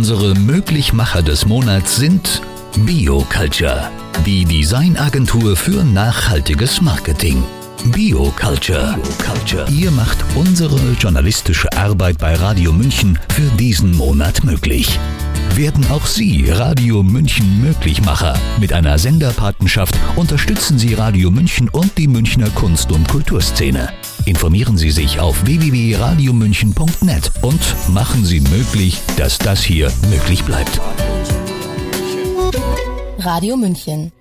Unsere Möglichmacher des Monats sind BioCulture, die Designagentur für nachhaltiges Marketing. BioCulture. BioCulture. Ihr macht unsere journalistische Arbeit bei Radio München für diesen Monat möglich. Werden auch Sie Radio München Möglichmacher. Mit einer Senderpatenschaft unterstützen Sie Radio München und die Münchner Kunst- und Kulturszene. Informieren Sie sich auf www.radiomünchen.net und machen Sie möglich, dass das hier möglich bleibt. Radio München